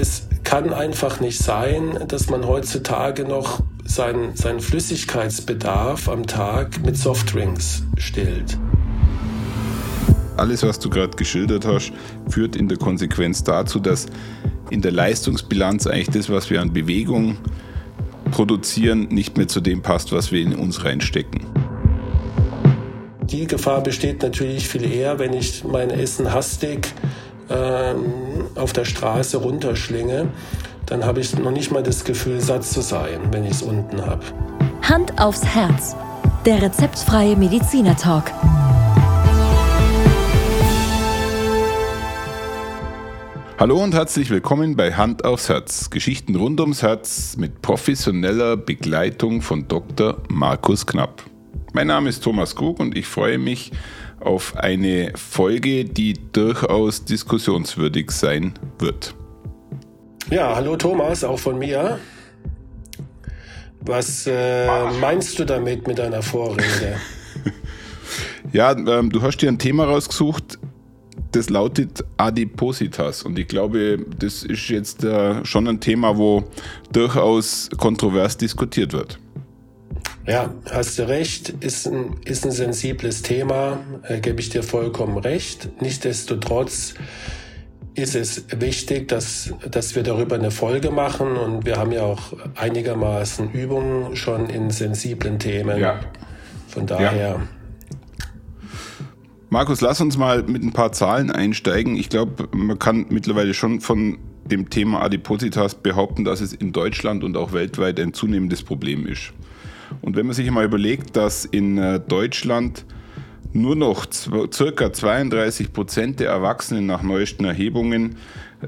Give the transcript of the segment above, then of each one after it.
es kann einfach nicht sein, dass man heutzutage noch seinen, seinen Flüssigkeitsbedarf am Tag mit Softdrinks stillt. Alles, was du gerade geschildert hast, führt in der Konsequenz dazu, dass in der Leistungsbilanz eigentlich das, was wir an Bewegung produzieren, nicht mehr zu dem passt, was wir in uns reinstecken. Die Gefahr besteht natürlich viel eher, wenn ich mein Essen hastig äh, auf der Straße runterschlinge. Dann habe ich noch nicht mal das Gefühl, satt zu sein, wenn ich es unten habe. Hand aufs Herz. Der rezeptfreie Mediziner Talk. Hallo und herzlich willkommen bei Hand aufs Herz. Geschichten rund ums Herz mit professioneller Begleitung von Dr. Markus Knapp. Mein Name ist Thomas Krug und ich freue mich auf eine Folge, die durchaus diskussionswürdig sein wird. Ja, hallo Thomas, auch von mir. Was äh, meinst du damit mit deiner Vorrede? ja, ähm, du hast dir ein Thema rausgesucht, das lautet Adipositas. Und ich glaube, das ist jetzt äh, schon ein Thema, wo durchaus kontrovers diskutiert wird. Ja, hast du recht, ist ein, ist ein sensibles Thema, äh, gebe ich dir vollkommen recht. Nichtsdestotrotz ist es wichtig, dass, dass wir darüber eine Folge machen und wir haben ja auch einigermaßen Übungen schon in sensiblen Themen. Ja. Von daher. Ja. Markus, lass uns mal mit ein paar Zahlen einsteigen. Ich glaube, man kann mittlerweile schon von dem Thema Adipositas behaupten, dass es in Deutschland und auch weltweit ein zunehmendes Problem ist. Und wenn man sich mal überlegt, dass in äh, Deutschland nur noch circa 32 Prozent der Erwachsenen nach neuesten Erhebungen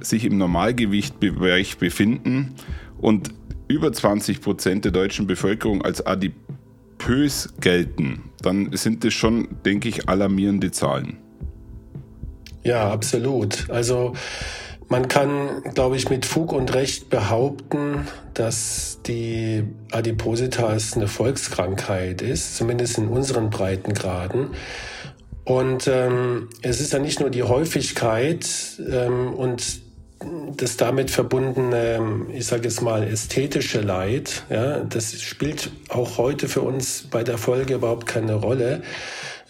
sich im Normalgewichtbereich befinden und über 20 Prozent der deutschen Bevölkerung als adipös gelten, dann sind das schon, denke ich, alarmierende Zahlen. Ja, absolut. Also man kann, glaube ich, mit Fug und Recht behaupten, dass die Adipositas eine Volkskrankheit ist, zumindest in unseren Breitengraden. Und ähm, es ist ja nicht nur die Häufigkeit ähm, und das damit verbundene, ich sage jetzt mal, ästhetische Leid, ja, das spielt auch heute für uns bei der Folge überhaupt keine Rolle.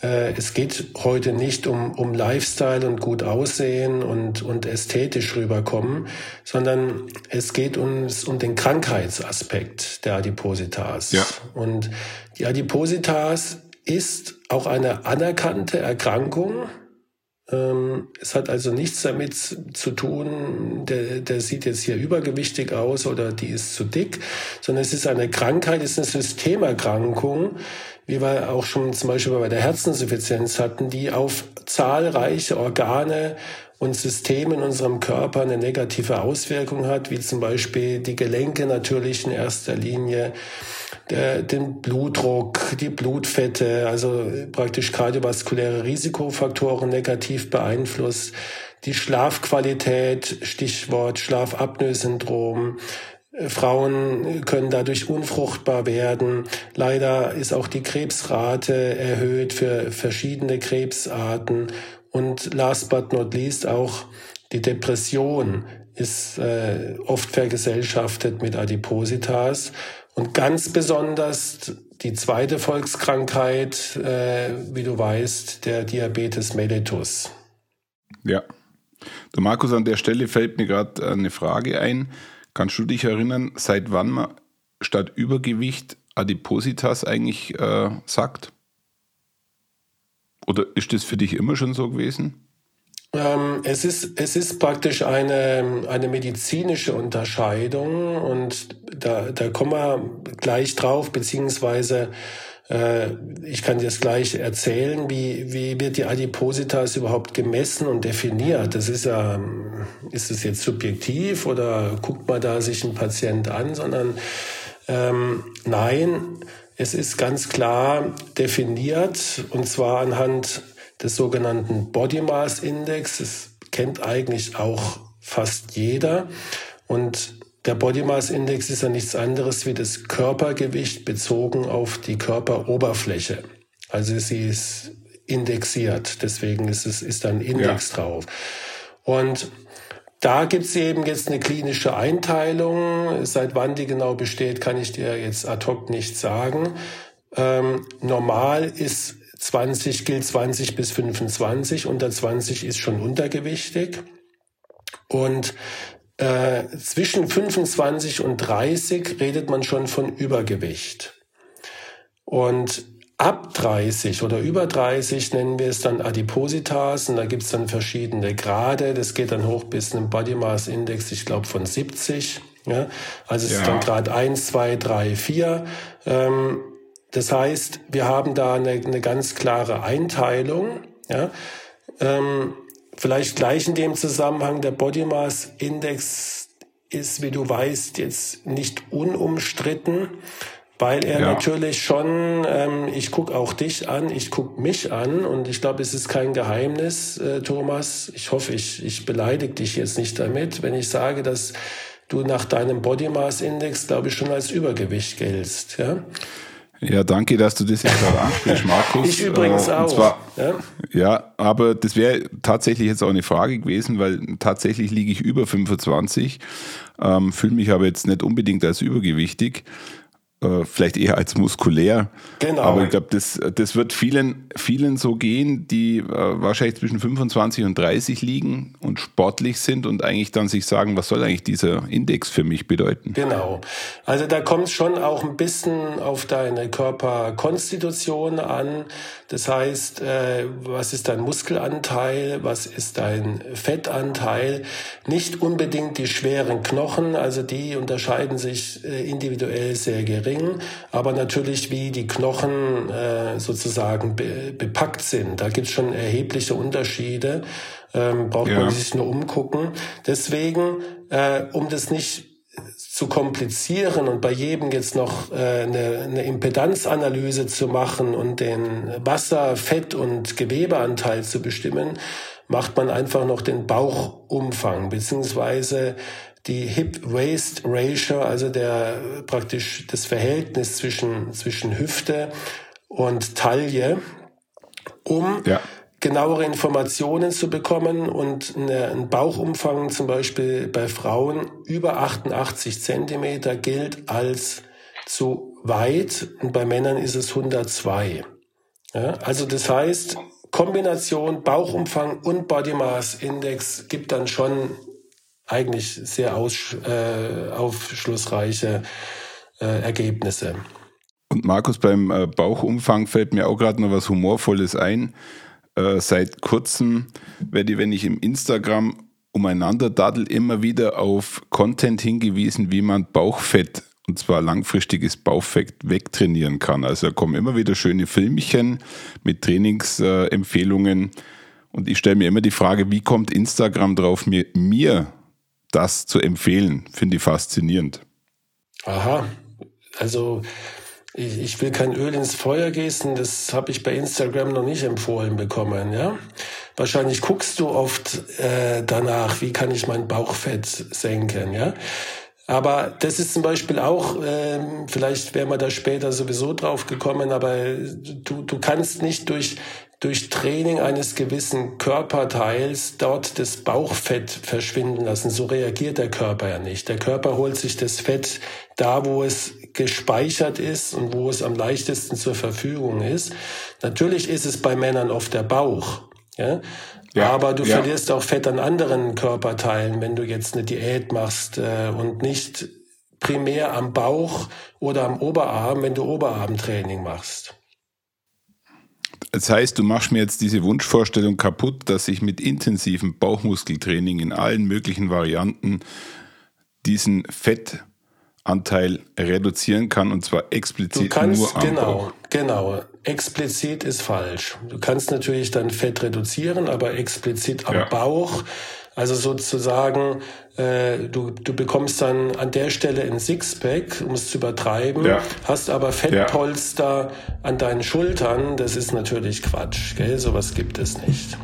Äh, es geht heute nicht um, um Lifestyle und gut aussehen und, und ästhetisch rüberkommen, sondern es geht uns um den Krankheitsaspekt der Adipositas. Ja. Und die Adipositas ist auch eine anerkannte Erkrankung, es hat also nichts damit zu tun, der, der sieht jetzt hier übergewichtig aus oder die ist zu dick, sondern es ist eine Krankheit, es ist eine Systemerkrankung, wie wir auch schon zum Beispiel bei der Herzinsuffizienz hatten, die auf zahlreiche Organe und Systeme in unserem Körper eine negative Auswirkung hat, wie zum Beispiel die Gelenke natürlich in erster Linie, der, den Blutdruck, die Blutfette, also praktisch kardiovaskuläre Risikofaktoren negativ beeinflusst, die Schlafqualität, Stichwort Schlafapnoe-Syndrom, Frauen können dadurch unfruchtbar werden. Leider ist auch die Krebsrate erhöht für verschiedene Krebsarten. Und last but not least auch die Depression ist äh, oft vergesellschaftet mit Adipositas. Und ganz besonders die zweite Volkskrankheit, äh, wie du weißt, der Diabetes mellitus. Ja. Du Markus, an der Stelle fällt mir gerade eine Frage ein. Kannst du dich erinnern, seit wann man statt Übergewicht Adipositas eigentlich äh, sagt? Oder ist das für dich immer schon so gewesen? Ähm, es, ist, es ist praktisch eine, eine medizinische Unterscheidung und da, da kommen wir gleich drauf, beziehungsweise äh, ich kann dir das gleich erzählen, wie, wie wird die Adipositas überhaupt gemessen und definiert. Das ist ja, ist es jetzt subjektiv oder guckt man da sich ein Patient an, sondern ähm, nein, es ist ganz klar definiert und zwar anhand des sogenannten Body Mass Index. Das kennt eigentlich auch fast jeder. Und der Body Mass Index ist ja nichts anderes wie das Körpergewicht bezogen auf die Körperoberfläche. Also sie ist indexiert, deswegen ist es ist da ein Index ja. drauf. Und da gibt's eben jetzt eine klinische Einteilung. Seit wann die genau besteht, kann ich dir jetzt ad hoc nicht sagen. Ähm, normal ist 20, gilt 20 bis 25, unter 20 ist schon untergewichtig. Und äh, zwischen 25 und 30 redet man schon von Übergewicht. Und ab 30 oder über 30 nennen wir es dann Adipositas und da gibt es dann verschiedene Grade. Das geht dann hoch bis einen Body Mass Index, ich glaube von 70. Ja? Also es ja. ist dann Grad 1, 2, 3, 4. Ähm, das heißt, wir haben da eine, eine ganz klare Einteilung. Ja? Ähm, vielleicht gleich in dem Zusammenhang, der Body Mass Index ist, wie du weißt, jetzt nicht unumstritten weil er ja. natürlich schon, ähm, ich guck auch dich an, ich guck mich an und ich glaube, es ist kein Geheimnis, äh, Thomas. Ich hoffe, ich, ich beleidige dich jetzt nicht damit, wenn ich sage, dass du nach deinem Body Mass Index, glaube ich, schon als Übergewicht geltst. Ja? Ja, danke, dass du das jetzt gerade ansprichst, Markus. ich übrigens äh, auch. Zwar, ja? ja, aber das wäre tatsächlich jetzt auch eine Frage gewesen, weil tatsächlich liege ich über 25, ähm, fühle mich aber jetzt nicht unbedingt als übergewichtig. Äh, vielleicht eher als muskulär. Genau. Aber ich glaube, das, das wird vielen, vielen so gehen, die äh, wahrscheinlich zwischen 25 und 30 liegen und sportlich sind und eigentlich dann sich sagen, was soll eigentlich dieser Index für mich bedeuten? Genau. Also da kommt es schon auch ein bisschen auf deine Körperkonstitution an. Das heißt, äh, was ist dein Muskelanteil, was ist dein Fettanteil? Nicht unbedingt die schweren Knochen, also die unterscheiden sich äh, individuell sehr gering gering, aber natürlich wie die Knochen äh, sozusagen be bepackt sind. Da gibt es schon erhebliche Unterschiede. Ähm, braucht ja. man sich nur umgucken. Deswegen, äh, um das nicht zu komplizieren und bei jedem jetzt noch äh, eine, eine Impedanzanalyse zu machen und den Wasser-, Fett- und Gewebeanteil zu bestimmen, macht man einfach noch den Bauchumfang beziehungsweise die Hip-Waist-Ratio, also der praktisch das Verhältnis zwischen, zwischen Hüfte und Taille, um ja. genauere Informationen zu bekommen und eine, ein Bauchumfang zum Beispiel bei Frauen über 88 Zentimeter gilt als zu weit und bei Männern ist es 102. Ja, also das heißt, Kombination Bauchumfang und Body Mass Index gibt dann schon eigentlich sehr aus, äh, aufschlussreiche äh, Ergebnisse. Und Markus, beim äh, Bauchumfang fällt mir auch gerade noch was Humorvolles ein. Äh, seit kurzem werde ich, wenn ich im Instagram umeinander daddel, immer wieder auf Content hingewiesen, wie man Bauchfett und zwar langfristiges Bauchfett wegtrainieren kann. Also da kommen immer wieder schöne Filmchen mit Trainingsempfehlungen. und ich stelle mir immer die Frage, wie kommt Instagram drauf, mir, mir das zu empfehlen, finde ich faszinierend. Aha, also ich, ich, will kein Öl ins Feuer gießen, das habe ich bei Instagram noch nicht empfohlen bekommen, ja. Wahrscheinlich guckst du oft äh, danach, wie kann ich mein Bauchfett senken, ja. Aber das ist zum Beispiel auch, ähm, vielleicht wäre man da später sowieso drauf gekommen, aber du, du kannst nicht durch durch Training eines gewissen Körperteils dort das Bauchfett verschwinden lassen. So reagiert der Körper ja nicht. Der Körper holt sich das Fett da, wo es gespeichert ist und wo es am leichtesten zur Verfügung ist. Natürlich ist es bei Männern oft der Bauch. Ja? Ja, aber du ja. verlierst auch Fett an anderen Körperteilen, wenn du jetzt eine Diät machst äh, und nicht primär am Bauch oder am Oberarm, wenn du Oberarmtraining machst. Das heißt, du machst mir jetzt diese Wunschvorstellung kaputt, dass ich mit intensivem Bauchmuskeltraining in allen möglichen Varianten diesen Fettanteil reduzieren kann und zwar explizit kannst, nur am genau, Bauch. Genau, explizit ist falsch. Du kannst natürlich dann Fett reduzieren, aber explizit am ja. Bauch also sozusagen, äh, du, du bekommst dann an der Stelle ein Sixpack, um es zu übertreiben, ja. hast aber Fettpolster ja. an deinen Schultern. Das ist natürlich Quatsch. Gell? Sowas gibt es nicht.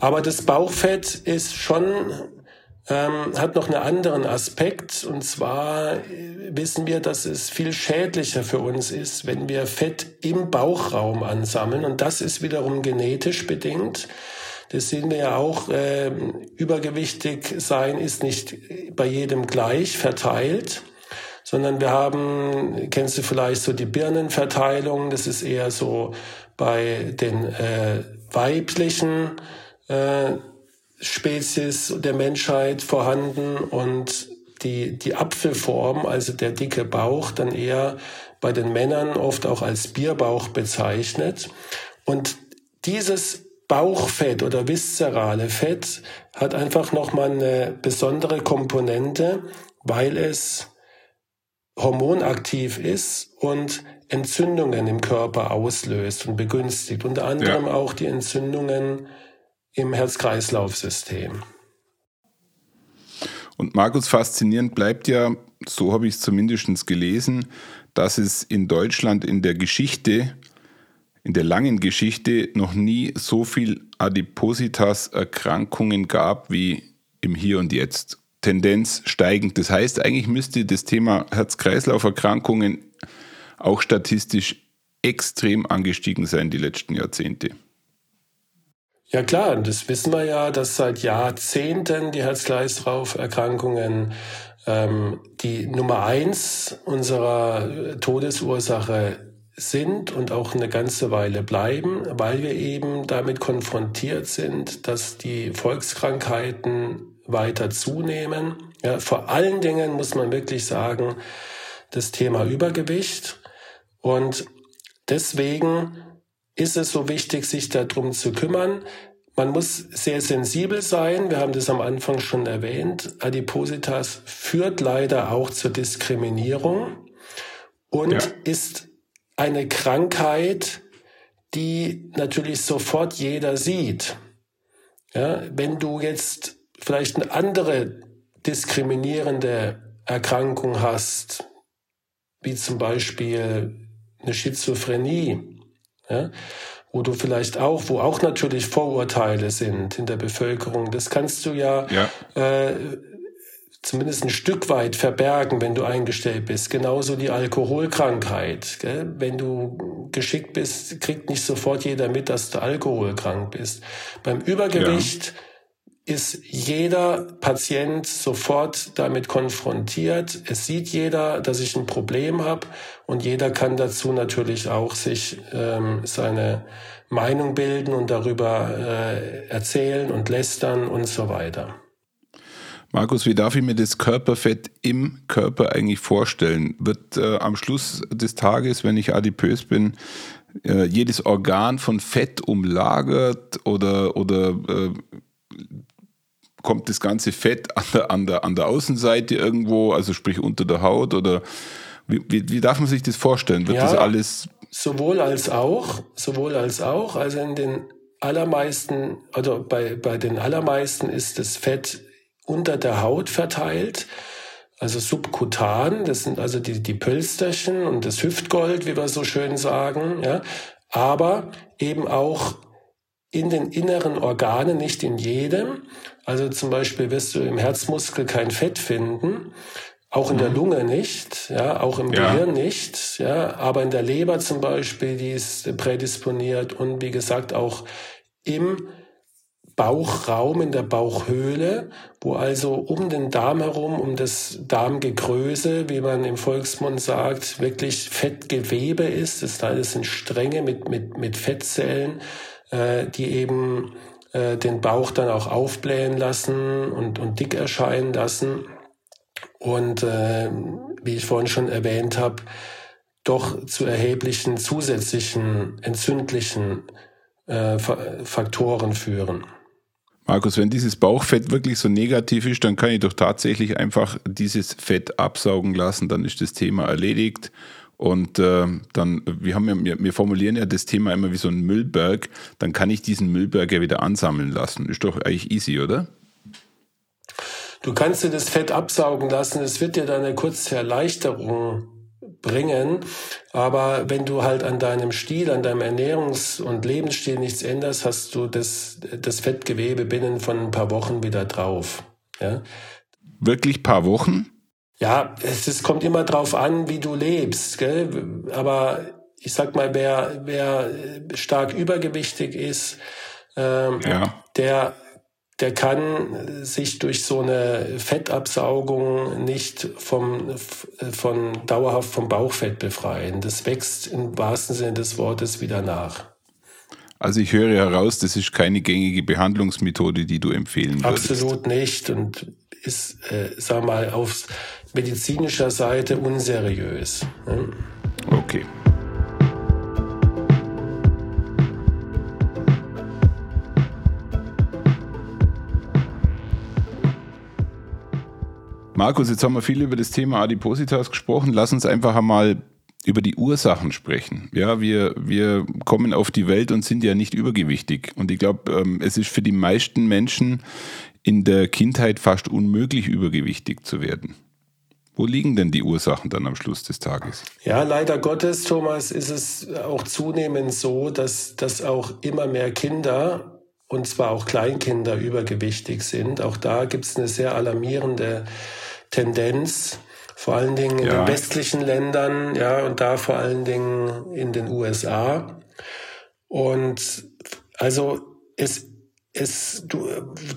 Aber das Bauchfett ist schon ähm, hat noch einen anderen Aspekt. Und zwar wissen wir, dass es viel schädlicher für uns ist, wenn wir Fett im Bauchraum ansammeln. Und das ist wiederum genetisch bedingt. Das sehen wir ja auch. Äh, übergewichtig sein ist nicht bei jedem gleich verteilt sondern wir haben, kennst du vielleicht so die Birnenverteilung, das ist eher so bei den äh, weiblichen äh, Spezies der Menschheit vorhanden und die, die Apfelform, also der dicke Bauch, dann eher bei den Männern oft auch als Bierbauch bezeichnet. Und dieses Bauchfett oder viszerale Fett hat einfach nochmal eine besondere Komponente, weil es hormonaktiv ist und Entzündungen im Körper auslöst und begünstigt. Unter anderem ja. auch die Entzündungen im Herz-Kreislauf-System. Und Markus, faszinierend bleibt ja, so habe ich es zumindest gelesen, dass es in Deutschland in der Geschichte, in der langen Geschichte, noch nie so viel Adipositas-Erkrankungen gab wie im Hier und Jetzt. Tendenz steigend. Das heißt, eigentlich müsste das Thema Herz-Kreislauf-Erkrankungen auch statistisch extrem angestiegen sein die letzten Jahrzehnte. Ja klar, das wissen wir ja, dass seit Jahrzehnten die Herz-Kreislauf-Erkrankungen ähm, die Nummer eins unserer Todesursache sind und auch eine ganze Weile bleiben, weil wir eben damit konfrontiert sind, dass die Volkskrankheiten weiter zunehmen. Ja, vor allen Dingen muss man wirklich sagen, das Thema Übergewicht. Und deswegen ist es so wichtig, sich darum zu kümmern. Man muss sehr sensibel sein. Wir haben das am Anfang schon erwähnt. Adipositas führt leider auch zur Diskriminierung und ja. ist eine Krankheit, die natürlich sofort jeder sieht. Ja, wenn du jetzt vielleicht eine andere diskriminierende Erkrankung hast, wie zum Beispiel eine Schizophrenie, ja, wo du vielleicht auch, wo auch natürlich Vorurteile sind in der Bevölkerung, das kannst du ja, ja. Äh, zumindest ein Stück weit verbergen, wenn du eingestellt bist. Genauso die Alkoholkrankheit. Gell? Wenn du geschickt bist, kriegt nicht sofort jeder mit, dass du alkoholkrank bist. Beim Übergewicht ja ist jeder Patient sofort damit konfrontiert. Es sieht jeder, dass ich ein Problem habe und jeder kann dazu natürlich auch sich ähm, seine Meinung bilden und darüber äh, erzählen und lästern und so weiter. Markus, wie darf ich mir das Körperfett im Körper eigentlich vorstellen? Wird äh, am Schluss des Tages, wenn ich adipös bin, äh, jedes Organ von Fett umlagert oder, oder äh, kommt das ganze Fett an der, an der, an der Außenseite irgendwo, also sprich unter der Haut oder wie, wie, wie darf man sich das vorstellen? Wird ja, das alles? Sowohl als auch, sowohl als auch. Also in den allermeisten, also bei, bei den allermeisten ist das Fett unter der Haut verteilt, also subkutan. Das sind also die, die Pölsterchen und das Hüftgold, wie wir so schön sagen, ja. Aber eben auch in den inneren Organen, nicht in jedem. Also zum Beispiel wirst du im Herzmuskel kein Fett finden, auch in der mhm. Lunge nicht, ja, auch im ja. Gehirn nicht, ja, aber in der Leber zum Beispiel, die ist prädisponiert und wie gesagt auch im Bauchraum, in der Bauchhöhle, wo also um den Darm herum, um das Darmgegröße, wie man im Volksmund sagt, wirklich Fettgewebe ist. Das sind Stränge mit, mit, mit Fettzellen, äh, die eben äh, den Bauch dann auch aufblähen lassen und, und dick erscheinen lassen. Und äh, wie ich vorhin schon erwähnt habe, doch zu erheblichen zusätzlichen entzündlichen äh, Faktoren führen. Markus, wenn dieses Bauchfett wirklich so negativ ist, dann kann ich doch tatsächlich einfach dieses Fett absaugen lassen, dann ist das Thema erledigt und äh, dann, wir, haben ja, wir formulieren ja das Thema immer wie so ein Müllberg, dann kann ich diesen Müllberg ja wieder ansammeln lassen. Ist doch eigentlich easy, oder? Du kannst dir das Fett absaugen lassen, es wird dir dann eine kurze Erleichterung bringen. Aber wenn du halt an deinem Stil, an deinem Ernährungs- und Lebensstil nichts änderst, hast du das, das Fettgewebe binnen von ein paar Wochen wieder drauf. Ja. Wirklich paar Wochen? Ja, es, es kommt immer drauf an, wie du lebst. Gell? Aber ich sag mal, wer, wer stark übergewichtig ist, ähm, ja. der der kann sich durch so eine Fettabsaugung nicht vom, von dauerhaft vom Bauchfett befreien. Das wächst im wahrsten Sinne des Wortes wieder nach. Also ich höre heraus, das ist keine gängige Behandlungsmethode, die du empfehlen würdest. Absolut nicht und ist, äh, sag mal, auf medizinischer Seite unseriös. Ne? Okay. Markus, jetzt haben wir viel über das Thema Adipositas gesprochen. Lass uns einfach einmal über die Ursachen sprechen. Ja, wir, wir kommen auf die Welt und sind ja nicht übergewichtig. Und ich glaube, ähm, es ist für die meisten Menschen in der Kindheit fast unmöglich, übergewichtig zu werden. Wo liegen denn die Ursachen dann am Schluss des Tages? Ja, leider Gottes, Thomas, ist es auch zunehmend so, dass, dass auch immer mehr Kinder, und zwar auch Kleinkinder, übergewichtig sind. Auch da gibt es eine sehr alarmierende Tendenz, vor allen Dingen in ja. den westlichen Ländern, ja, und da vor allen Dingen in den USA. Und also es es, du,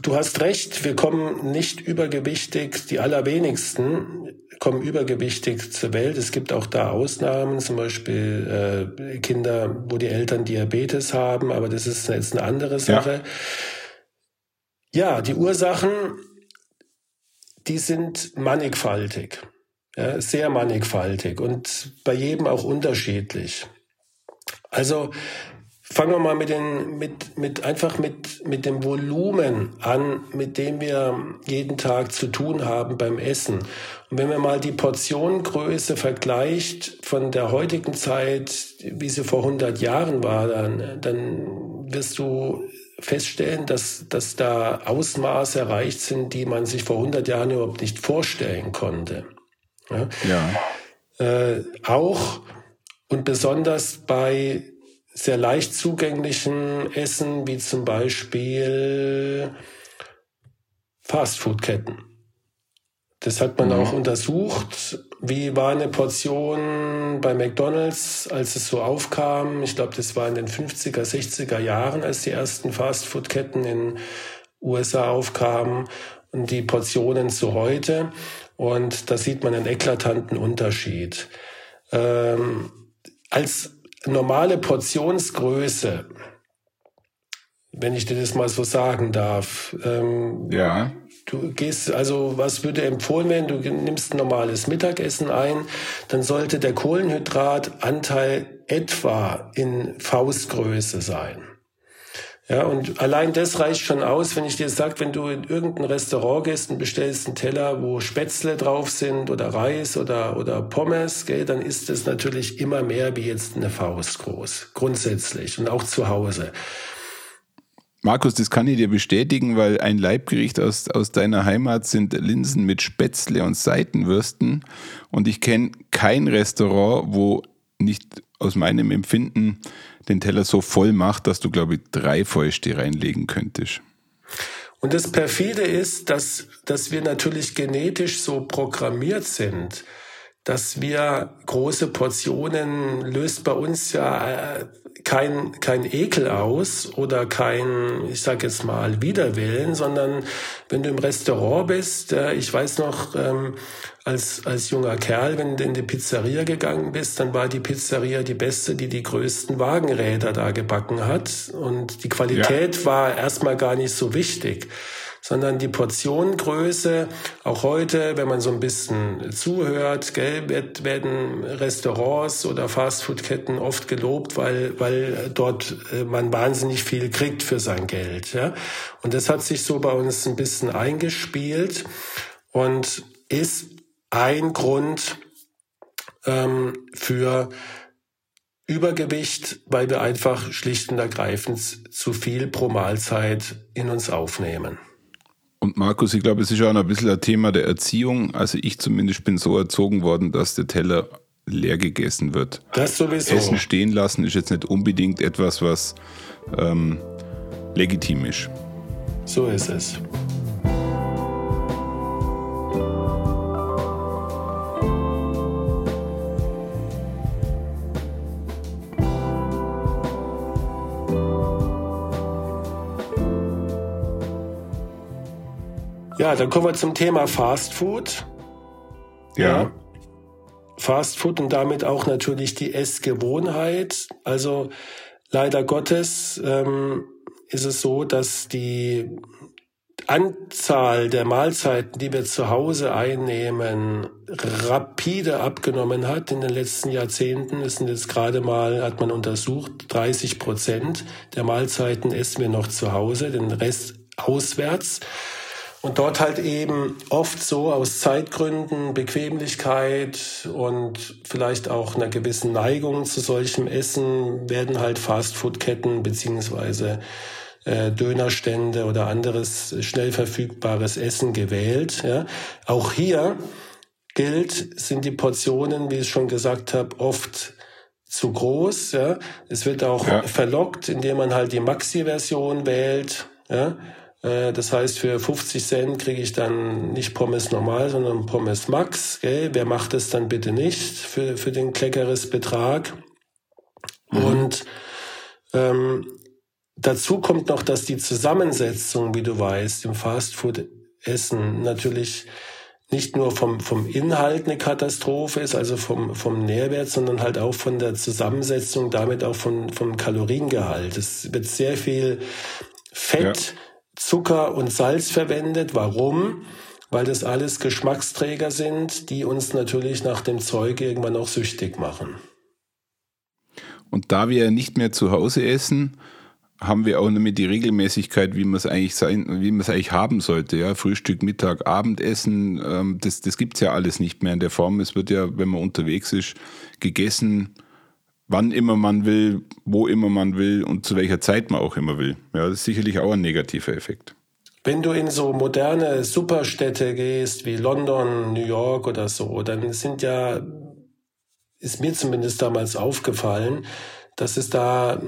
du hast recht, wir kommen nicht übergewichtig, die allerwenigsten kommen übergewichtig zur Welt. Es gibt auch da Ausnahmen, zum Beispiel äh, Kinder, wo die Eltern Diabetes haben, aber das ist jetzt eine andere Sache. Ja, ja die Ursachen die sind mannigfaltig, ja, sehr mannigfaltig und bei jedem auch unterschiedlich. Also fangen wir mal mit den, mit, mit einfach mit, mit dem Volumen an, mit dem wir jeden Tag zu tun haben beim Essen. Und wenn man mal die Portionengröße vergleicht von der heutigen Zeit, wie sie vor 100 Jahren war, dann, dann wirst du feststellen, dass, dass da Ausmaße erreicht sind, die man sich vor 100 Jahren überhaupt nicht vorstellen konnte. Ja. ja. Äh, auch und besonders bei sehr leicht zugänglichen Essen, wie zum Beispiel Fastfood-Ketten. Das hat man mhm. auch untersucht. Wie war eine Portion bei McDonald's, als es so aufkam? Ich glaube, das war in den 50er, 60er Jahren, als die ersten Fastfood-Ketten in USA aufkamen und die Portionen zu heute. Und da sieht man einen eklatanten Unterschied. Ähm, als normale Portionsgröße, wenn ich dir das mal so sagen darf, ähm, ja. Du gehst, also was würde empfohlen werden? Du nimmst ein normales Mittagessen ein, dann sollte der Kohlenhydratanteil etwa in Faustgröße sein. Ja, und allein das reicht schon aus, wenn ich dir sage, wenn du in irgendein Restaurant gehst und bestellst einen Teller, wo Spätzle drauf sind oder Reis oder, oder Pommes, gell, dann ist es natürlich immer mehr wie jetzt eine Faust groß, grundsätzlich und auch zu Hause. Markus, das kann ich dir bestätigen, weil ein Leibgericht aus, aus deiner Heimat sind Linsen mit Spätzle und Seitenwürsten. Und ich kenne kein Restaurant, wo nicht aus meinem Empfinden den Teller so voll macht, dass du, glaube ich, drei Fäuste reinlegen könntest. Und das perfide ist, dass, dass wir natürlich genetisch so programmiert sind, dass wir große Portionen löst bei uns ja äh, kein, kein Ekel aus oder kein, ich sag jetzt mal, Widerwillen, sondern wenn du im Restaurant bist, äh, ich weiß noch, ähm, als, als junger Kerl, wenn du in die Pizzeria gegangen bist, dann war die Pizzeria die beste, die die größten Wagenräder da gebacken hat. Und die Qualität ja. war erstmal gar nicht so wichtig sondern die Portionengröße, auch heute, wenn man so ein bisschen zuhört, gell, werden Restaurants oder Fastfoodketten oft gelobt, weil, weil dort äh, man wahnsinnig viel kriegt für sein Geld. Ja? Und das hat sich so bei uns ein bisschen eingespielt und ist ein Grund ähm, für Übergewicht, weil wir einfach schlicht und ergreifend zu viel pro Mahlzeit in uns aufnehmen. Und Markus, ich glaube, es ist auch noch ein bisschen ein Thema der Erziehung. Also ich zumindest bin so erzogen worden, dass der Teller leer gegessen wird. Das sowieso. Essen stehen lassen ist jetzt nicht unbedingt etwas, was ähm, legitim ist. So ist es. Ja, dann kommen wir zum Thema Fast Food. Ja. ja. Fast Food und damit auch natürlich die Essgewohnheit. Also leider Gottes ähm, ist es so, dass die Anzahl der Mahlzeiten, die wir zu Hause einnehmen, rapide abgenommen hat in den letzten Jahrzehnten. Es sind jetzt gerade mal, hat man untersucht, 30 Prozent der Mahlzeiten essen wir noch zu Hause, den Rest auswärts. Und dort halt eben oft so aus Zeitgründen, Bequemlichkeit und vielleicht auch einer gewissen Neigung zu solchem Essen werden halt Fastfood-Ketten beziehungsweise äh, Dönerstände oder anderes schnell verfügbares Essen gewählt. Ja. Auch hier gilt, sind die Portionen, wie ich schon gesagt habe, oft zu groß. Ja. Es wird auch ja. verlockt, indem man halt die Maxi-Version wählt. Ja. Äh, das heißt, für 50 Cent kriege ich dann nicht Pommes normal, sondern Pommes Max. Gell? Wer macht es dann bitte nicht für, für den kleckeres Betrag? Mhm. Und ähm, dazu kommt noch, dass die Zusammensetzung, wie du weißt, im Fastfood-Essen natürlich nicht nur vom, vom Inhalt eine Katastrophe ist, also vom, vom Nährwert, sondern halt auch von der Zusammensetzung, damit auch von, vom Kaloriengehalt. Es wird sehr viel Fett, ja. Zucker und Salz verwendet. Warum? Weil das alles Geschmacksträger sind, die uns natürlich nach dem Zeug irgendwann auch süchtig machen. Und da wir nicht mehr zu Hause essen, haben wir auch nicht mehr die Regelmäßigkeit, wie man es eigentlich sein, wie man es eigentlich haben sollte. Ja, Frühstück, Mittag, Abendessen, ähm, das, das gibt es ja alles nicht mehr in der Form. Es wird ja, wenn man unterwegs ist, gegessen wann immer man will, wo immer man will und zu welcher Zeit man auch immer will. Ja, das ist sicherlich auch ein negativer Effekt. Wenn du in so moderne Superstädte gehst, wie London, New York oder so, dann sind ja, ist mir zumindest damals aufgefallen, dass es da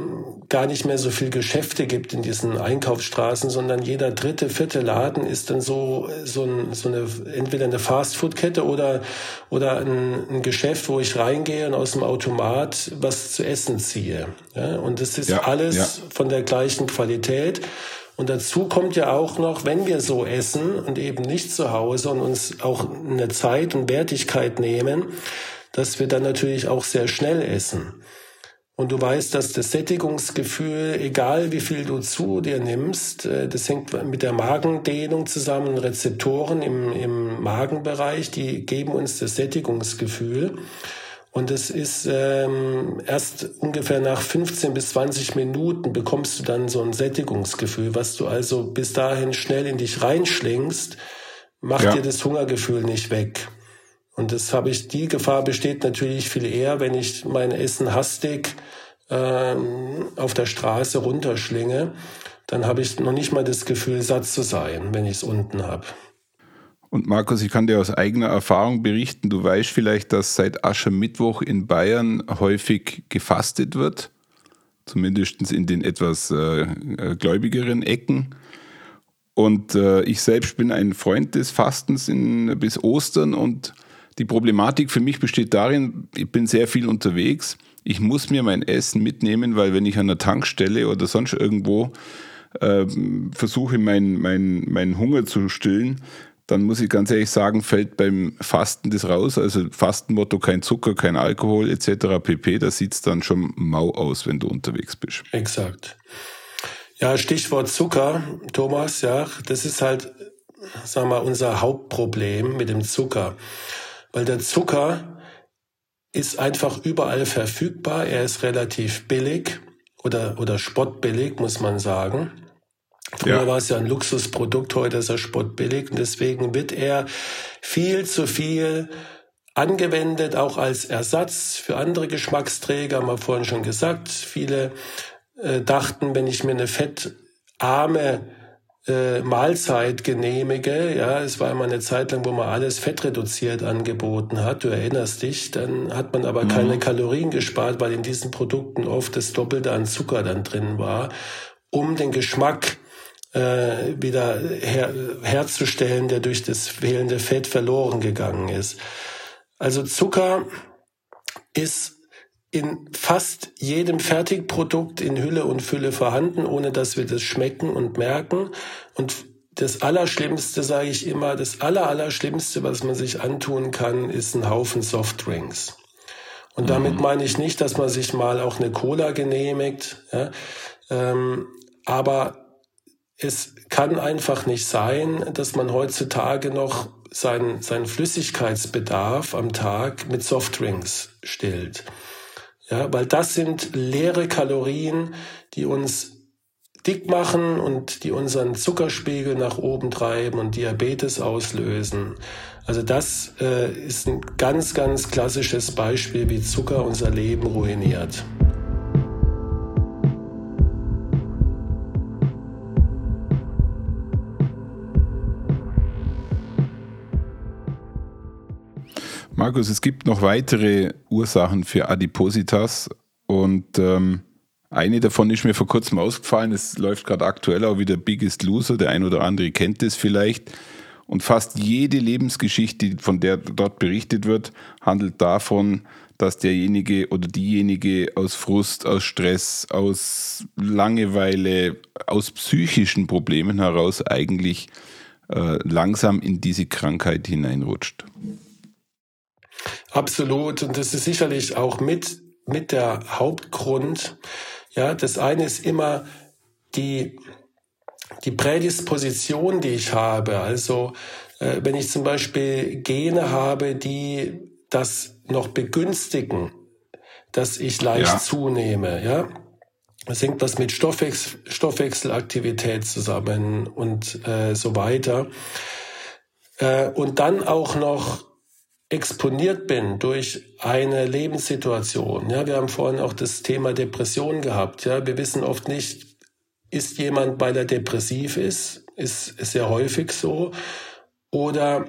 gar nicht mehr so viel Geschäfte gibt in diesen Einkaufsstraßen, sondern jeder dritte, vierte Laden ist dann so, so, ein, so eine, entweder eine Fastfood-Kette oder, oder ein, ein, Geschäft, wo ich reingehe und aus dem Automat was zu essen ziehe. Ja, und das ist ja, alles ja. von der gleichen Qualität. Und dazu kommt ja auch noch, wenn wir so essen und eben nicht zu Hause und uns auch eine Zeit und Wertigkeit nehmen, dass wir dann natürlich auch sehr schnell essen. Und du weißt, dass das Sättigungsgefühl, egal wie viel du zu dir nimmst, äh, das hängt mit der Magendehnung zusammen, Rezeptoren im, im Magenbereich, die geben uns das Sättigungsgefühl. Und es ist ähm, erst ungefähr nach 15 bis 20 Minuten bekommst du dann so ein Sättigungsgefühl, was du also bis dahin schnell in dich reinschlingst, macht ja. dir das Hungergefühl nicht weg. Und das habe ich, die Gefahr besteht natürlich viel eher, wenn ich mein Essen hastig ähm, auf der Straße runterschlinge, dann habe ich noch nicht mal das Gefühl, satt zu sein, wenn ich es unten habe. Und Markus, ich kann dir aus eigener Erfahrung berichten, du weißt vielleicht, dass seit Aschermittwoch in Bayern häufig gefastet wird, zumindest in den etwas äh, gläubigeren Ecken. Und äh, ich selbst bin ein Freund des Fastens in, bis Ostern und die Problematik für mich besteht darin, ich bin sehr viel unterwegs. Ich muss mir mein Essen mitnehmen, weil wenn ich an der Tankstelle oder sonst irgendwo äh, versuche, meinen mein, mein Hunger zu stillen, dann muss ich ganz ehrlich sagen, fällt beim Fasten das raus. Also Fastenmotto kein Zucker, kein Alkohol etc. pp. Da sieht es dann schon mau aus, wenn du unterwegs bist. Exakt. Ja, Stichwort Zucker, Thomas, ja, das ist halt, sagen wir mal, unser Hauptproblem mit dem Zucker weil der Zucker ist einfach überall verfügbar. Er ist relativ billig oder, oder spottbillig, muss man sagen. Früher ja. war es ja ein Luxusprodukt, heute ist er spottbillig und deswegen wird er viel zu viel angewendet, auch als Ersatz für andere Geschmacksträger, haben wir vorhin schon gesagt. Viele äh, dachten, wenn ich mir eine fettarme äh, Mahlzeit genehmige. Ja, es war immer eine Zeit lang, wo man alles fettreduziert angeboten hat. Du erinnerst dich. Dann hat man aber mhm. keine Kalorien gespart, weil in diesen Produkten oft das Doppelte an Zucker dann drin war, um den Geschmack äh, wieder her herzustellen, der durch das fehlende Fett verloren gegangen ist. Also Zucker ist in fast jedem Fertigprodukt in Hülle und Fülle vorhanden, ohne dass wir das schmecken und merken. Und das Allerschlimmste, sage ich immer, das Allerallerschlimmste, was man sich antun kann, ist ein Haufen Softdrinks. Und damit mhm. meine ich nicht, dass man sich mal auch eine Cola genehmigt, ja, ähm, aber es kann einfach nicht sein, dass man heutzutage noch seinen, seinen Flüssigkeitsbedarf am Tag mit Softdrinks stillt. Ja, weil das sind leere Kalorien, die uns dick machen und die unseren Zuckerspiegel nach oben treiben und Diabetes auslösen. Also das äh, ist ein ganz, ganz klassisches Beispiel, wie Zucker unser Leben ruiniert. Markus, es gibt noch weitere Ursachen für Adipositas und ähm, eine davon ist mir vor kurzem ausgefallen. Es läuft gerade aktuell auch wieder Biggest Loser. Der ein oder andere kennt es vielleicht. Und fast jede Lebensgeschichte, von der dort berichtet wird, handelt davon, dass derjenige oder diejenige aus Frust, aus Stress, aus Langeweile, aus psychischen Problemen heraus eigentlich äh, langsam in diese Krankheit hineinrutscht. Absolut. Und das ist sicherlich auch mit, mit der Hauptgrund, ja, das eine ist immer die, die Prädisposition, die ich habe. Also äh, wenn ich zum Beispiel Gene habe, die das noch begünstigen, dass ich leicht ja. zunehme, ja. Es hängt was mit Stoffwechsel, Stoffwechselaktivität zusammen und äh, so weiter. Äh, und dann auch noch exponiert bin durch eine Lebenssituation. Ja, wir haben vorhin auch das Thema Depression gehabt. Ja, wir wissen oft nicht, ist jemand, weil er depressiv ist, ist, sehr häufig so, oder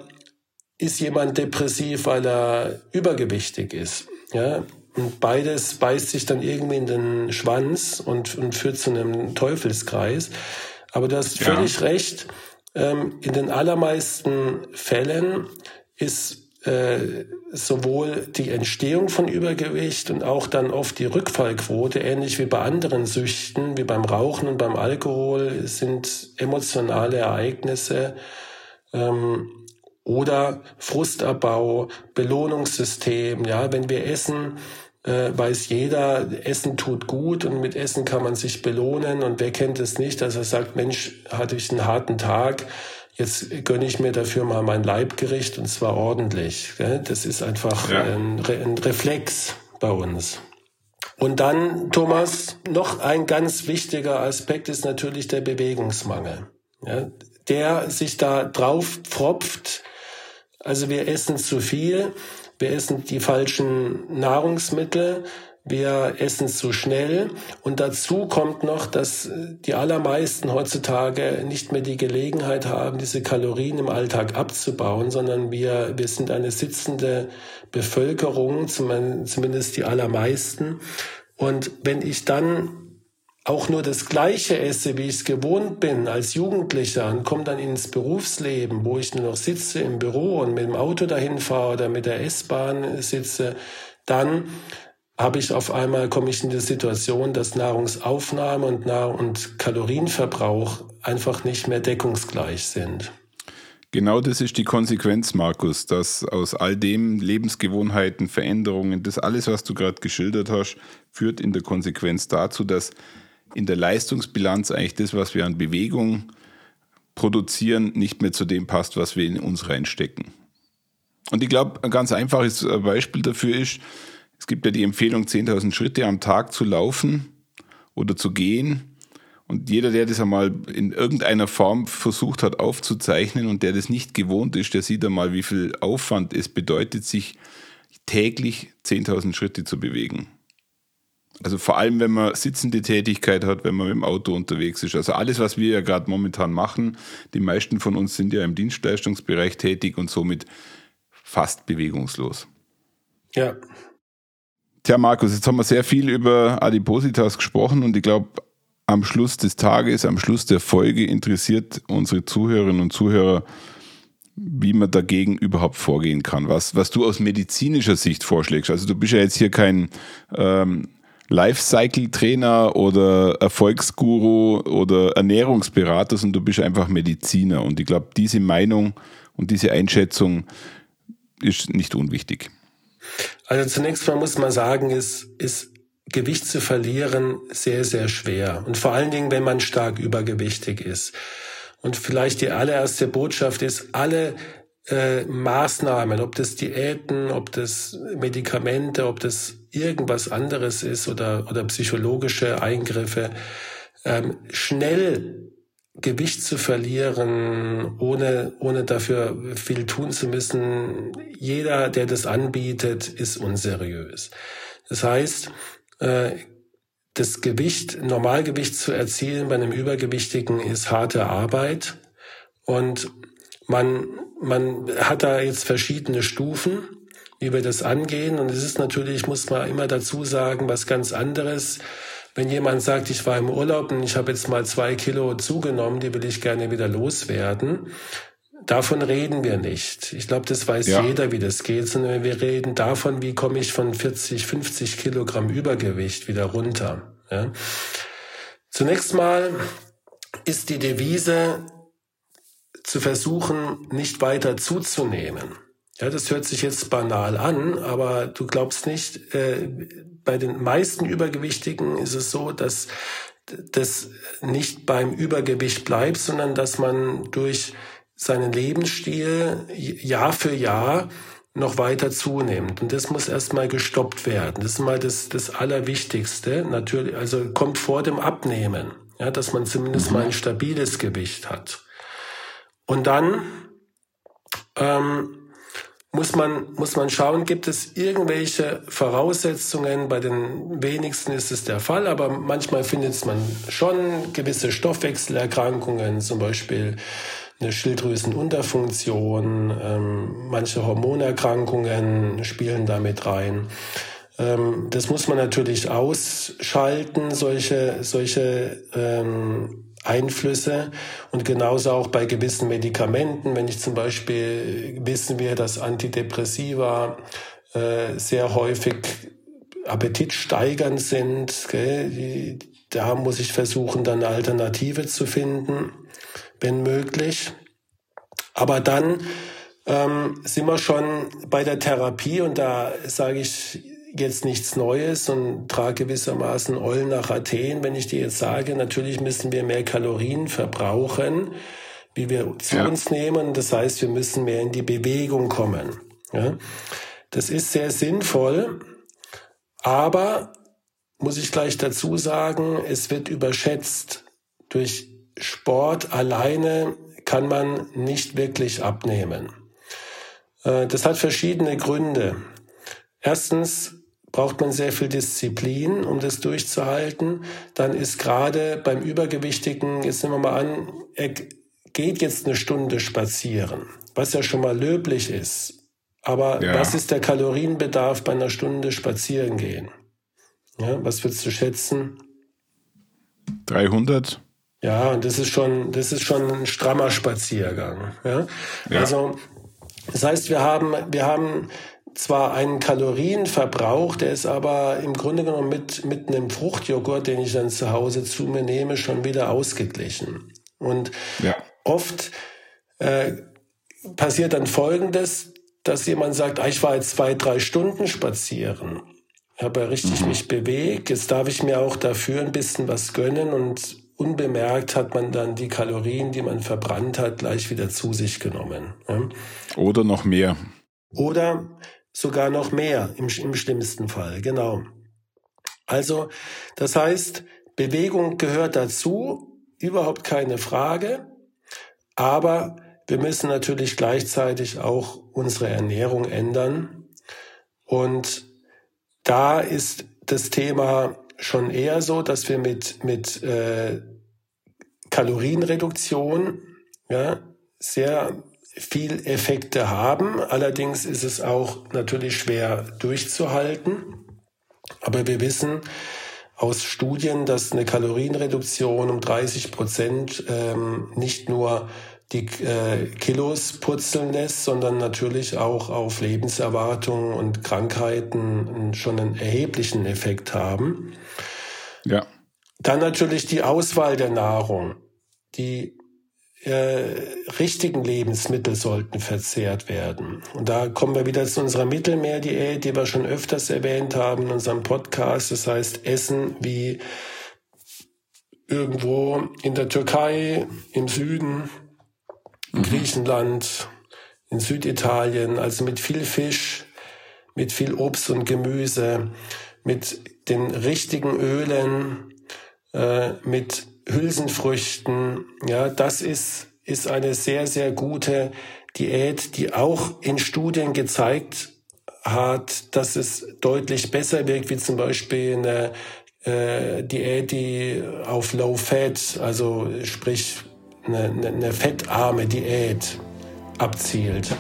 ist jemand depressiv, weil er übergewichtig ist. Ja, und beides beißt sich dann irgendwie in den Schwanz und, und führt zu einem Teufelskreis. Aber du hast völlig ja. recht. Ähm, in den allermeisten Fällen ist äh, sowohl die Entstehung von Übergewicht und auch dann oft die Rückfallquote, ähnlich wie bei anderen Süchten, wie beim Rauchen und beim Alkohol, sind emotionale Ereignisse ähm, oder Frustabbau, Belohnungssystem. Ja, wenn wir essen, äh, weiß jeder, Essen tut gut und mit Essen kann man sich belohnen. Und wer kennt es nicht, dass er sagt, Mensch, hatte ich einen harten Tag jetzt gönne ich mir dafür mal mein Leibgericht und zwar ordentlich. Das ist einfach ja. ein, ein Reflex bei uns. Und dann, Thomas, noch ein ganz wichtiger Aspekt ist natürlich der Bewegungsmangel, ja, der sich da drauf pfropft. Also wir essen zu viel, wir essen die falschen Nahrungsmittel, wir essen zu schnell und dazu kommt noch, dass die allermeisten heutzutage nicht mehr die Gelegenheit haben, diese Kalorien im Alltag abzubauen, sondern wir, wir sind eine sitzende Bevölkerung, zumindest die allermeisten. Und wenn ich dann auch nur das Gleiche esse, wie ich es gewohnt bin als Jugendlicher und komme dann ins Berufsleben, wo ich nur noch sitze im Büro und mit dem Auto dahin fahre oder mit der S-Bahn sitze, dann habe ich auf einmal, komme ich in die Situation, dass Nahrungsaufnahme und, Nahr und Kalorienverbrauch einfach nicht mehr deckungsgleich sind. Genau das ist die Konsequenz, Markus, dass aus all dem Lebensgewohnheiten, Veränderungen, das alles, was du gerade geschildert hast, führt in der Konsequenz dazu, dass in der Leistungsbilanz eigentlich das, was wir an Bewegung produzieren, nicht mehr zu dem passt, was wir in uns reinstecken. Und ich glaube, ein ganz einfaches Beispiel dafür ist, es gibt ja die Empfehlung, 10.000 Schritte am Tag zu laufen oder zu gehen. Und jeder, der das einmal in irgendeiner Form versucht hat aufzuzeichnen und der das nicht gewohnt ist, der sieht einmal, wie viel Aufwand es bedeutet, sich täglich 10.000 Schritte zu bewegen. Also vor allem, wenn man sitzende Tätigkeit hat, wenn man mit dem Auto unterwegs ist. Also alles, was wir ja gerade momentan machen, die meisten von uns sind ja im Dienstleistungsbereich tätig und somit fast bewegungslos. Ja, Tja, Markus, jetzt haben wir sehr viel über Adipositas gesprochen und ich glaube, am Schluss des Tages, am Schluss der Folge interessiert unsere Zuhörerinnen und Zuhörer, wie man dagegen überhaupt vorgehen kann. Was, was du aus medizinischer Sicht vorschlägst. Also du bist ja jetzt hier kein ähm, Lifecycle-Trainer oder Erfolgsguru oder Ernährungsberater, sondern du bist einfach Mediziner. Und ich glaube, diese Meinung und diese Einschätzung ist nicht unwichtig. Also zunächst mal muss man sagen, ist, ist Gewicht zu verlieren sehr, sehr schwer. Und vor allen Dingen, wenn man stark übergewichtig ist. Und vielleicht die allererste Botschaft ist, alle äh, Maßnahmen, ob das Diäten, ob das Medikamente, ob das irgendwas anderes ist oder, oder psychologische Eingriffe, ähm, schnell Gewicht zu verlieren, ohne, ohne dafür viel tun zu müssen. Jeder, der das anbietet, ist unseriös. Das heißt, äh, das Gewicht, Normalgewicht zu erzielen bei einem Übergewichtigen ist harte Arbeit und man, man hat da jetzt verschiedene Stufen, wie wir das angehen und es ist natürlich, muss man immer dazu sagen, was ganz anderes. Wenn jemand sagt, ich war im Urlaub und ich habe jetzt mal zwei Kilo zugenommen, die will ich gerne wieder loswerden, Davon reden wir nicht. Ich glaube, das weiß ja. jeder, wie das geht, sondern wir reden davon, wie komme ich von 40, 50 Kilogramm Übergewicht wieder runter. Ja? Zunächst mal ist die Devise zu versuchen, nicht weiter zuzunehmen. Ja, das hört sich jetzt banal an, aber du glaubst nicht, äh, bei den meisten Übergewichtigen ist es so, dass das nicht beim Übergewicht bleibt, sondern dass man durch seinen Lebensstil Jahr für Jahr noch weiter zunimmt. Und das muss erstmal gestoppt werden. Das ist mal das, das Allerwichtigste. Natürlich, also kommt vor dem Abnehmen, ja, dass man zumindest mal ein stabiles Gewicht hat. Und dann ähm, muss man, muss man schauen, gibt es irgendwelche Voraussetzungen? Bei den wenigsten ist es der Fall, aber manchmal findet man schon gewisse Stoffwechselerkrankungen, zum Beispiel eine Schilddrüsenunterfunktion, ähm, manche Hormonerkrankungen spielen damit rein. Ähm, das muss man natürlich ausschalten, solche, solche ähm, Einflüsse und genauso auch bei gewissen Medikamenten. Wenn ich zum Beispiel wissen wir, dass Antidepressiva äh, sehr häufig appetitsteigernd sind, gell? Da muss ich versuchen, dann eine Alternative zu finden wenn möglich. Aber dann ähm, sind wir schon bei der Therapie und da sage ich jetzt nichts Neues und trage gewissermaßen Eulen nach Athen, wenn ich dir jetzt sage, natürlich müssen wir mehr Kalorien verbrauchen, wie wir zu ja. uns nehmen. Das heißt, wir müssen mehr in die Bewegung kommen. Ja? Das ist sehr sinnvoll, aber muss ich gleich dazu sagen, es wird überschätzt durch Sport alleine kann man nicht wirklich abnehmen. Äh, das hat verschiedene Gründe. Erstens braucht man sehr viel Disziplin, um das durchzuhalten. Dann ist gerade beim Übergewichtigen, jetzt nehmen wir mal an, er geht jetzt eine Stunde spazieren, was ja schon mal löblich ist. Aber ja. was ist der Kalorienbedarf bei einer Stunde spazieren gehen? Ja, was würdest du schätzen? 300? Ja, und das ist schon, das ist schon ein strammer Spaziergang. Ja? ja. Also, das heißt, wir haben, wir haben zwar einen Kalorienverbrauch, der ist aber im Grunde genommen mit, mit einem Fruchtjoghurt, den ich dann zu Hause zu mir nehme, schon wieder ausgeglichen. Und ja. oft äh, passiert dann Folgendes, dass jemand sagt, ah, ich war jetzt zwei, drei Stunden spazieren, habe richtig mhm. mich bewegt, jetzt darf ich mir auch dafür ein bisschen was gönnen und unbemerkt hat man dann die Kalorien, die man verbrannt hat, gleich wieder zu sich genommen. Ja. Oder noch mehr. Oder sogar noch mehr im, im schlimmsten Fall, genau. Also, das heißt, Bewegung gehört dazu, überhaupt keine Frage, aber wir müssen natürlich gleichzeitig auch unsere Ernährung ändern. Und da ist das Thema schon eher so, dass wir mit, mit äh, Kalorienreduktion ja, sehr viel Effekte haben. Allerdings ist es auch natürlich schwer durchzuhalten. Aber wir wissen aus Studien, dass eine Kalorienreduktion um 30 Prozent ähm, nicht nur die äh, Kilos purzeln lässt, sondern natürlich auch auf Lebenserwartung und Krankheiten schon einen erheblichen Effekt haben. Ja. Dann natürlich die Auswahl der Nahrung. Die äh, richtigen Lebensmittel sollten verzehrt werden. Und da kommen wir wieder zu unserer Mittelmeerdiät, die wir schon öfters erwähnt haben in unserem Podcast. Das heißt, Essen wie irgendwo in der Türkei, im Süden, in mhm. Griechenland, in Süditalien, also mit viel Fisch, mit viel Obst und Gemüse, mit den richtigen Ölen, äh, mit Hülsenfrüchten. Ja, das ist, ist eine sehr, sehr gute Diät, die auch in Studien gezeigt hat, dass es deutlich besser wirkt, wie zum Beispiel eine äh, Diät, die auf Low Fat, also sprich eine, eine fettarme Diät abzielt.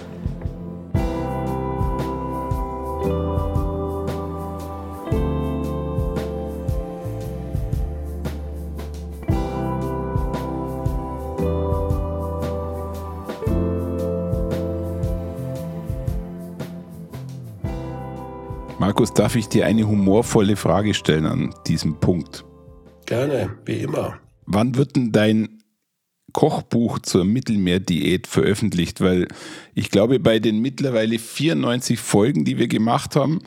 Markus, darf ich dir eine humorvolle Frage stellen an diesem Punkt? Gerne, wie immer. Wann wird denn dein Kochbuch zur Mittelmeerdiät veröffentlicht? Weil ich glaube, bei den mittlerweile 94 Folgen, die wir gemacht haben,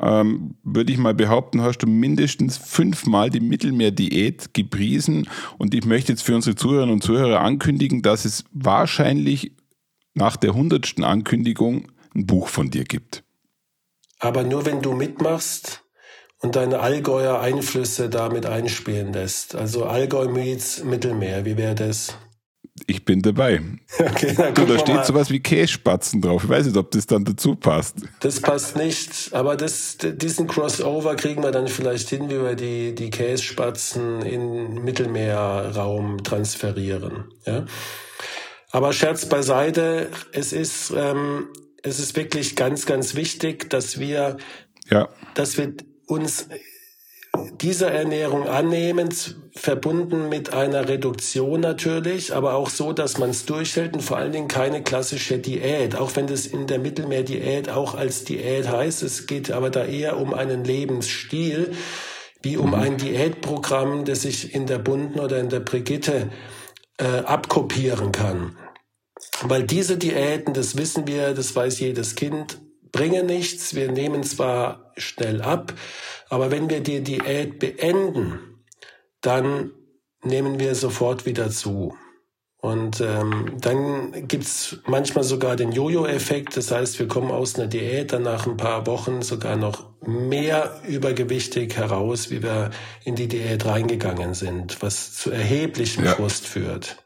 ähm, würde ich mal behaupten, hast du mindestens fünfmal die Mittelmeerdiät gepriesen. Und ich möchte jetzt für unsere Zuhörerinnen und Zuhörer ankündigen, dass es wahrscheinlich nach der hundertsten Ankündigung ein Buch von dir gibt aber nur wenn du mitmachst und deine Allgäuer Einflüsse damit einspielen lässt. Also Allgäu meets Mittelmeer, wie wäre das? Ich bin dabei. Okay, du, da steht mal. sowas wie Kässpatzen drauf. Ich weiß nicht, ob das dann dazu passt. Das passt nicht, aber das, diesen Crossover kriegen wir dann vielleicht hin, wie wir die, die Kässpatzen in Mittelmeerraum transferieren. Ja? Aber Scherz beiseite, es ist ähm, es ist wirklich ganz, ganz wichtig, dass wir, ja. dass wir uns dieser Ernährung annehmen, verbunden mit einer Reduktion natürlich, aber auch so, dass man es durchhält und vor allen Dingen keine klassische Diät, auch wenn das in der Mittelmeerdiät auch als Diät heißt. Es geht aber da eher um einen Lebensstil, wie um mhm. ein Diätprogramm, das ich in der Bunden oder in der Brigitte äh, abkopieren kann. Weil diese Diäten, das wissen wir, das weiß jedes Kind, bringen nichts. Wir nehmen zwar schnell ab, aber wenn wir die Diät beenden, dann nehmen wir sofort wieder zu. Und ähm, dann gibt's manchmal sogar den Jojo-Effekt. Das heißt, wir kommen aus einer Diät dann nach ein paar Wochen sogar noch mehr übergewichtig heraus, wie wir in die Diät reingegangen sind, was zu erheblichem ja. Frust führt.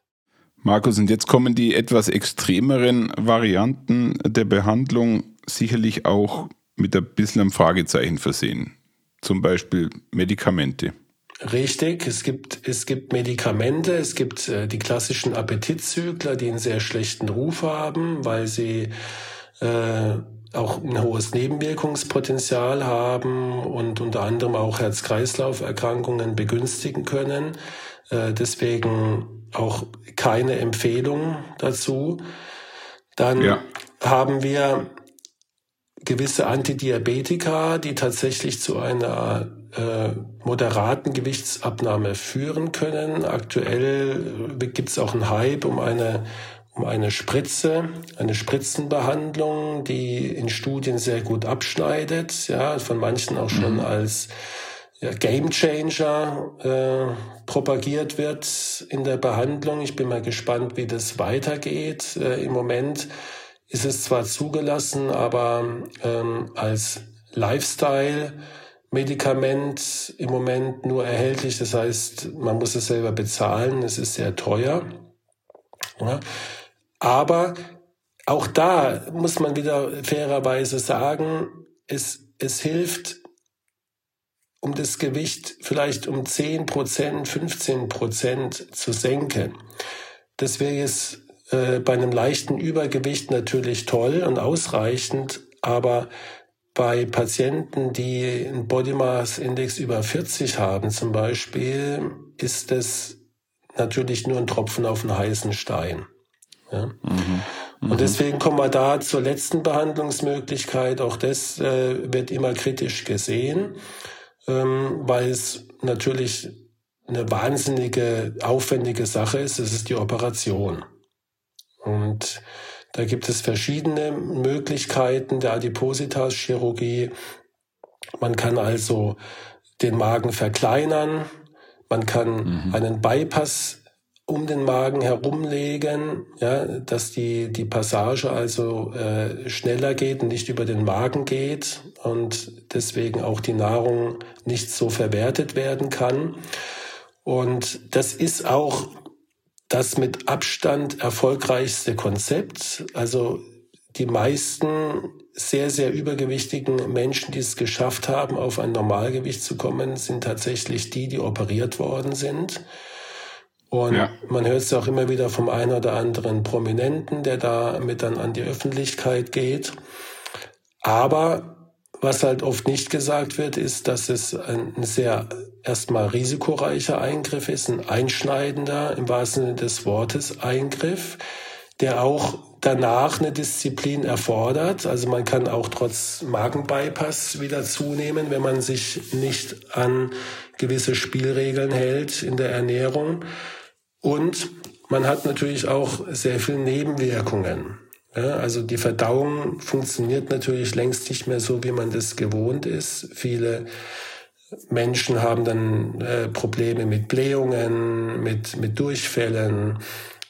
Markus, und jetzt kommen die etwas extremeren Varianten der Behandlung sicherlich auch mit ein bisschen einem Fragezeichen versehen. Zum Beispiel Medikamente. Richtig, es gibt, es gibt Medikamente, es gibt äh, die klassischen Appetitzügler, die einen sehr schlechten Ruf haben, weil sie äh, auch ein hohes Nebenwirkungspotenzial haben und unter anderem auch Herz-Kreislauf-Erkrankungen begünstigen können. Äh, deswegen auch keine Empfehlung dazu. Dann ja. haben wir gewisse Antidiabetika, die tatsächlich zu einer äh, moderaten Gewichtsabnahme führen können. Aktuell äh, gibt es auch einen Hype um eine um eine Spritze, eine Spritzenbehandlung, die in Studien sehr gut abschneidet, ja, von manchen auch schon mhm. als ja, Game Changer äh, propagiert wird in der Behandlung. Ich bin mal gespannt, wie das weitergeht. Äh, Im Moment ist es zwar zugelassen, aber ähm, als Lifestyle-Medikament im Moment nur erhältlich. Das heißt, man muss es selber bezahlen. Es ist sehr teuer. Ja. Aber auch da muss man wieder fairerweise sagen, es, es hilft um das Gewicht vielleicht um 10 Prozent, 15 Prozent zu senken. Das wäre jetzt äh, bei einem leichten Übergewicht natürlich toll und ausreichend, aber bei Patienten, die einen Body Mass Index über 40 haben zum Beispiel, ist das natürlich nur ein Tropfen auf einen heißen Stein. Ja. Mhm. Und mhm. deswegen kommen wir da zur letzten Behandlungsmöglichkeit. Auch das äh, wird immer kritisch gesehen, ähm, weil es natürlich eine wahnsinnige, aufwendige Sache ist. Es ist die Operation. Und da gibt es verschiedene Möglichkeiten der Adipositas-Chirurgie. Man kann also den Magen verkleinern. Man kann mhm. einen Bypass um den Magen herumlegen, ja, dass die, die Passage also äh, schneller geht und nicht über den Magen geht und deswegen auch die Nahrung nicht so verwertet werden kann. Und das ist auch das mit Abstand erfolgreichste Konzept. Also die meisten sehr, sehr übergewichtigen Menschen, die es geschafft haben, auf ein Normalgewicht zu kommen, sind tatsächlich die, die operiert worden sind. Und ja. man hört es auch immer wieder vom einen oder anderen Prominenten, der da mit dann an die Öffentlichkeit geht. Aber was halt oft nicht gesagt wird, ist, dass es ein sehr erstmal risikoreicher Eingriff ist, ein einschneidender, im wahrsten Sinne des Wortes, Eingriff, der auch danach eine Disziplin erfordert. Also man kann auch trotz Magenbypass wieder zunehmen, wenn man sich nicht an gewisse Spielregeln hält in der Ernährung. Und man hat natürlich auch sehr viele Nebenwirkungen. Ja, also die Verdauung funktioniert natürlich längst nicht mehr so, wie man das gewohnt ist. Viele Menschen haben dann äh, Probleme mit Blähungen, mit, mit Durchfällen,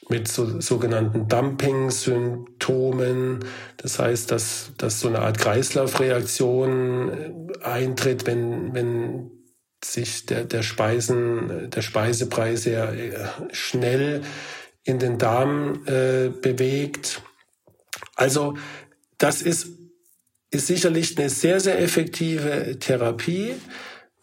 mit so, sogenannten Dumping-Symptomen. Das heißt, dass, dass so eine Art Kreislaufreaktion äh, eintritt, wenn, wenn sich der, der Speisen, der Speisebrei sehr äh, schnell in den Darm äh, bewegt. Also das ist, ist sicherlich eine sehr, sehr effektive Therapie,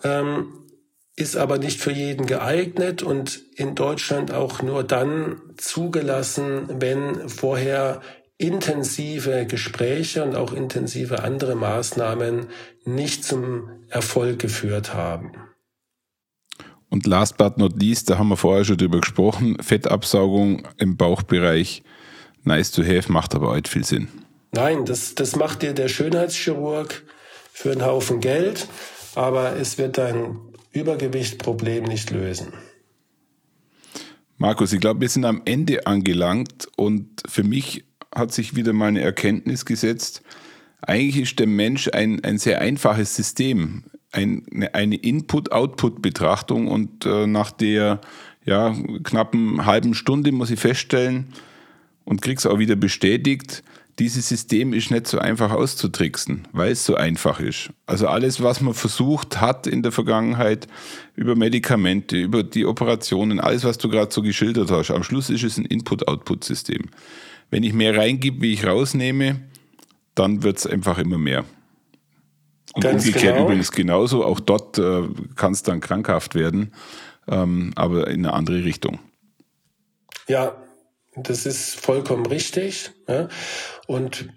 ähm, ist aber nicht für jeden geeignet und in Deutschland auch nur dann zugelassen, wenn vorher intensive Gespräche und auch intensive andere Maßnahmen nicht zum Erfolg geführt haben. Und last but not least, da haben wir vorher schon drüber gesprochen, Fettabsaugung im Bauchbereich, nice to have, macht aber heute viel Sinn. Nein, das, das macht dir der Schönheitschirurg für einen Haufen Geld, aber es wird dein Übergewichtproblem nicht lösen. Markus, ich glaube, wir sind am Ende angelangt und für mich hat sich wieder mal eine Erkenntnis gesetzt. Eigentlich ist der Mensch ein, ein sehr einfaches System ein, eine Input-Output-Betrachtung und äh, nach der ja, knappen halben Stunde muss ich feststellen und krieg's auch wieder bestätigt, dieses System ist nicht so einfach auszutricksen, weil es so einfach ist. Also alles, was man versucht hat in der Vergangenheit über Medikamente, über die Operationen, alles, was du gerade so geschildert hast, am Schluss ist es ein Input-Output-System. Wenn ich mehr reingebe, wie ich rausnehme, dann wird es einfach immer mehr. Und Ganz umgekehrt genau. übrigens genauso. Auch dort äh, kann es dann krankhaft werden, ähm, aber in eine andere Richtung. Ja, das ist vollkommen richtig. Ja. Und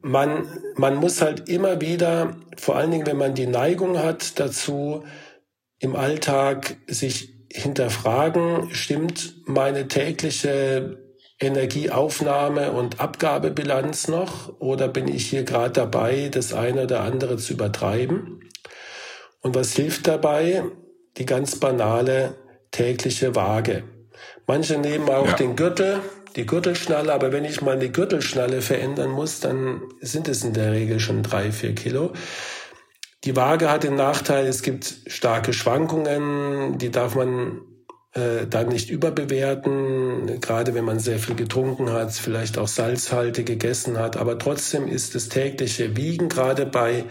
man, man muss halt immer wieder, vor allen Dingen, wenn man die Neigung hat dazu, im Alltag sich hinterfragen, stimmt meine tägliche Energieaufnahme und Abgabebilanz noch oder bin ich hier gerade dabei, das eine oder andere zu übertreiben? Und was hilft dabei? Die ganz banale tägliche Waage. Manche nehmen auch ja. den Gürtel, die Gürtelschnalle, aber wenn ich mal die Gürtelschnalle verändern muss, dann sind es in der Regel schon drei, vier Kilo. Die Waage hat den Nachteil, es gibt starke Schwankungen, die darf man äh, dann nicht überbewerten, gerade wenn man sehr viel getrunken hat, vielleicht auch Salzhalte gegessen hat. Aber trotzdem ist das tägliche Wiegen, gerade bei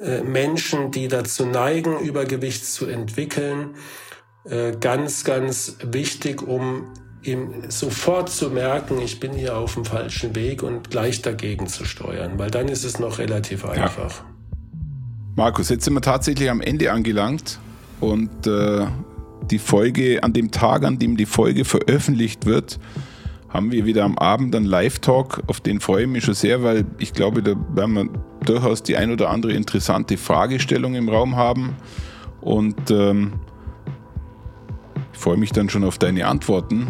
äh, Menschen, die dazu neigen, Übergewicht zu entwickeln, äh, ganz, ganz wichtig, um ihm sofort zu merken, ich bin hier auf dem falschen Weg und gleich dagegen zu steuern, weil dann ist es noch relativ einfach. Ja. Markus, jetzt sind wir tatsächlich am Ende angelangt und äh, die Folge, an dem Tag, an dem die Folge veröffentlicht wird, haben wir wieder am Abend einen Live-Talk. Auf den freue ich mich schon sehr, weil ich glaube, da werden wir durchaus die ein oder andere interessante Fragestellung im Raum haben. Und ähm, ich freue mich dann schon auf deine Antworten.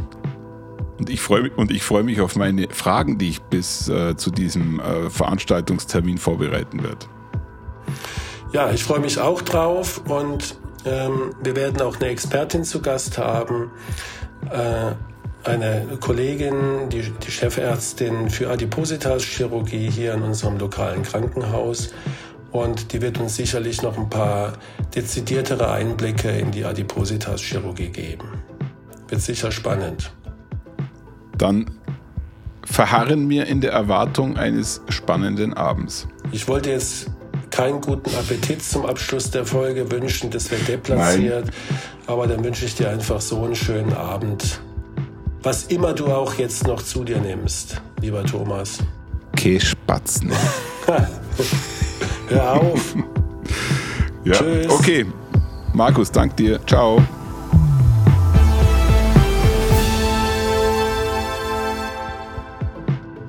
Und ich freue mich, freu mich auf meine Fragen, die ich bis äh, zu diesem äh, Veranstaltungstermin vorbereiten werde. Ja, ich freue mich auch drauf und ähm, wir werden auch eine Expertin zu Gast haben. Äh, eine Kollegin, die, die Chefärztin für Adipositas-Chirurgie hier in unserem lokalen Krankenhaus. Und die wird uns sicherlich noch ein paar dezidiertere Einblicke in die Adipositas-Chirurgie geben. Wird sicher spannend. Dann verharren wir in der Erwartung eines spannenden Abends. Ich wollte jetzt keinen guten Appetit zum Abschluss der Folge wünschen, das wäre deplatziert. Nein. Aber dann wünsche ich dir einfach so einen schönen Abend was immer du auch jetzt noch zu dir nimmst, lieber Thomas. Käspatzen. Hör auf. ja, Tschüss. okay. Markus, dank dir. Ciao.